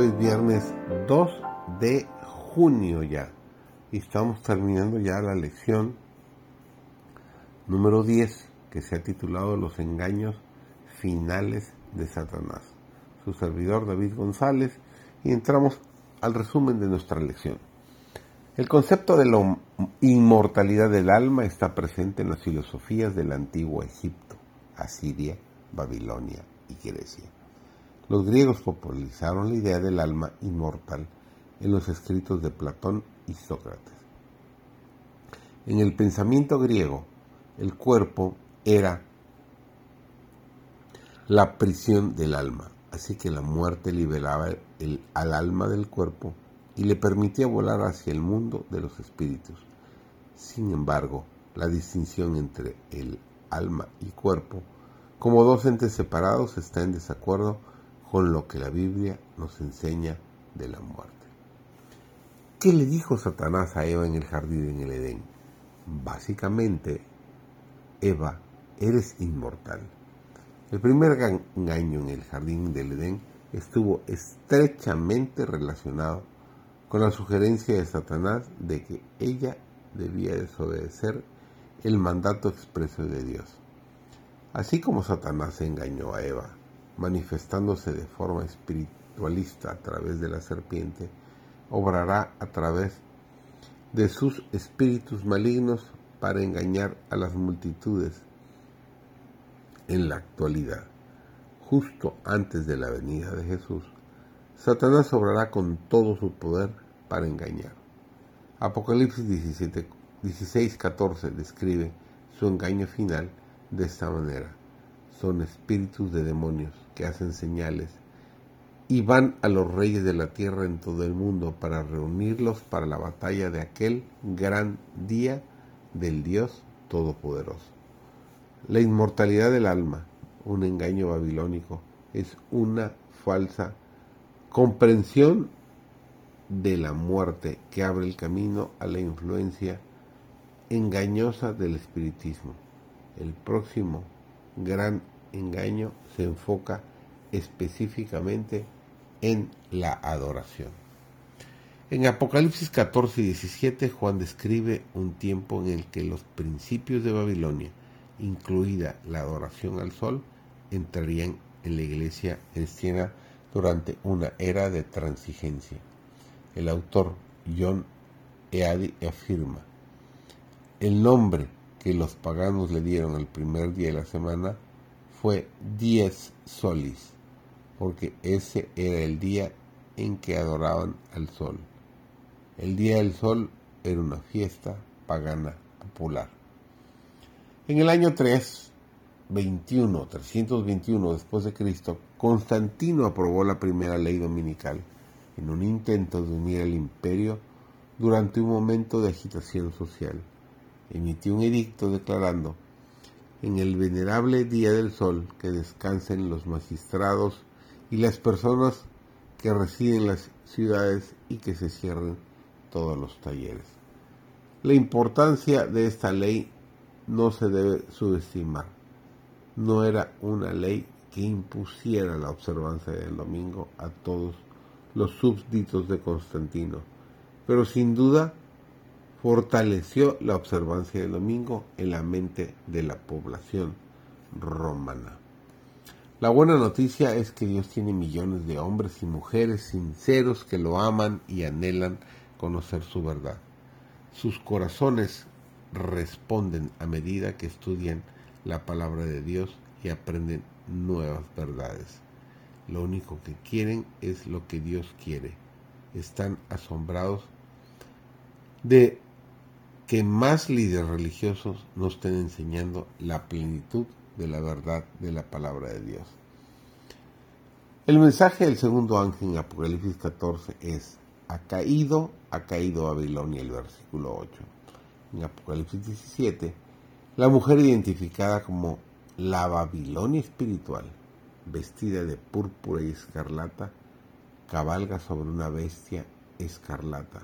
Hoy es viernes 2 de junio ya y estamos terminando ya la lección número 10 que se ha titulado Los engaños finales de Satanás. Su servidor David González y entramos al resumen de nuestra lección. El concepto de la inmortalidad del alma está presente en las filosofías del antiguo Egipto, Asiria, Babilonia y Grecia. Los griegos popularizaron la idea del alma inmortal en los escritos de Platón y Sócrates. En el pensamiento griego, el cuerpo era la prisión del alma, así que la muerte liberaba el, al alma del cuerpo y le permitía volar hacia el mundo de los espíritus. Sin embargo, la distinción entre el alma y cuerpo como dos entes separados está en desacuerdo con lo que la Biblia nos enseña de la muerte. ¿Qué le dijo Satanás a Eva en el jardín en el Edén? Básicamente, Eva, eres inmortal. El primer engaño en el jardín del Edén estuvo estrechamente relacionado con la sugerencia de Satanás de que ella debía desobedecer el mandato expreso de Dios. Así como Satanás engañó a Eva, manifestándose de forma espiritualista a través de la serpiente, obrará a través de sus espíritus malignos para engañar a las multitudes en la actualidad. Justo antes de la venida de Jesús, Satanás obrará con todo su poder para engañar. Apocalipsis 17, 16, 14 describe su engaño final de esta manera. Son espíritus de demonios que hacen señales y van a los reyes de la tierra en todo el mundo para reunirlos para la batalla de aquel gran día del Dios Todopoderoso. La inmortalidad del alma, un engaño babilónico, es una falsa comprensión de la muerte que abre el camino a la influencia engañosa del espiritismo. El próximo gran engaño se enfoca específicamente en la adoración. En Apocalipsis 14 y 17 Juan describe un tiempo en el que los principios de Babilonia, incluida la adoración al sol, entrarían en la iglesia cristiana durante una era de transigencia. El autor John Eadi afirma, el nombre que los paganos le dieron el primer día de la semana fue Dies Solis, porque ese era el día en que adoraban al sol. El día del sol era una fiesta pagana popular. En el año 3, 21, 321 después de Cristo, Constantino aprobó la primera ley dominical en un intento de unir al imperio durante un momento de agitación social emitió un edicto declarando en el venerable día del sol que descansen los magistrados y las personas que residen en las ciudades y que se cierren todos los talleres. La importancia de esta ley no se debe subestimar. No era una ley que impusiera la observancia del domingo a todos los súbditos de Constantino, pero sin duda fortaleció la observancia del domingo en la mente de la población romana. La buena noticia es que Dios tiene millones de hombres y mujeres sinceros que lo aman y anhelan conocer su verdad. Sus corazones responden a medida que estudian la palabra de Dios y aprenden nuevas verdades. Lo único que quieren es lo que Dios quiere. Están asombrados de que más líderes religiosos nos estén enseñando la plenitud de la verdad de la palabra de Dios. El mensaje del segundo ángel en Apocalipsis 14 es, ha caído, ha caído Babilonia, el versículo 8. En Apocalipsis 17, la mujer identificada como la Babilonia espiritual, vestida de púrpura y escarlata, cabalga sobre una bestia escarlata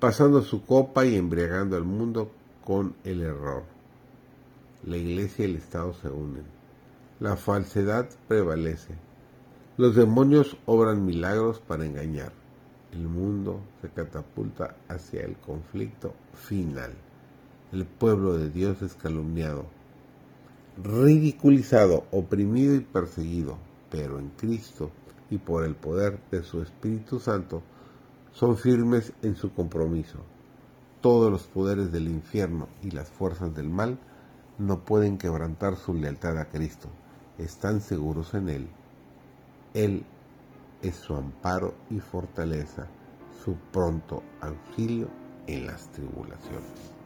pasando su copa y embriagando al mundo con el error. La iglesia y el Estado se unen. La falsedad prevalece. Los demonios obran milagros para engañar. El mundo se catapulta hacia el conflicto final. El pueblo de Dios es calumniado, ridiculizado, oprimido y perseguido, pero en Cristo y por el poder de su Espíritu Santo son firmes en su compromiso. Todos los poderes del infierno y las fuerzas del mal no pueden quebrantar su lealtad a Cristo. Están seguros en Él él es su amparo y fortaleza, su pronto auxilio en las tribulaciones.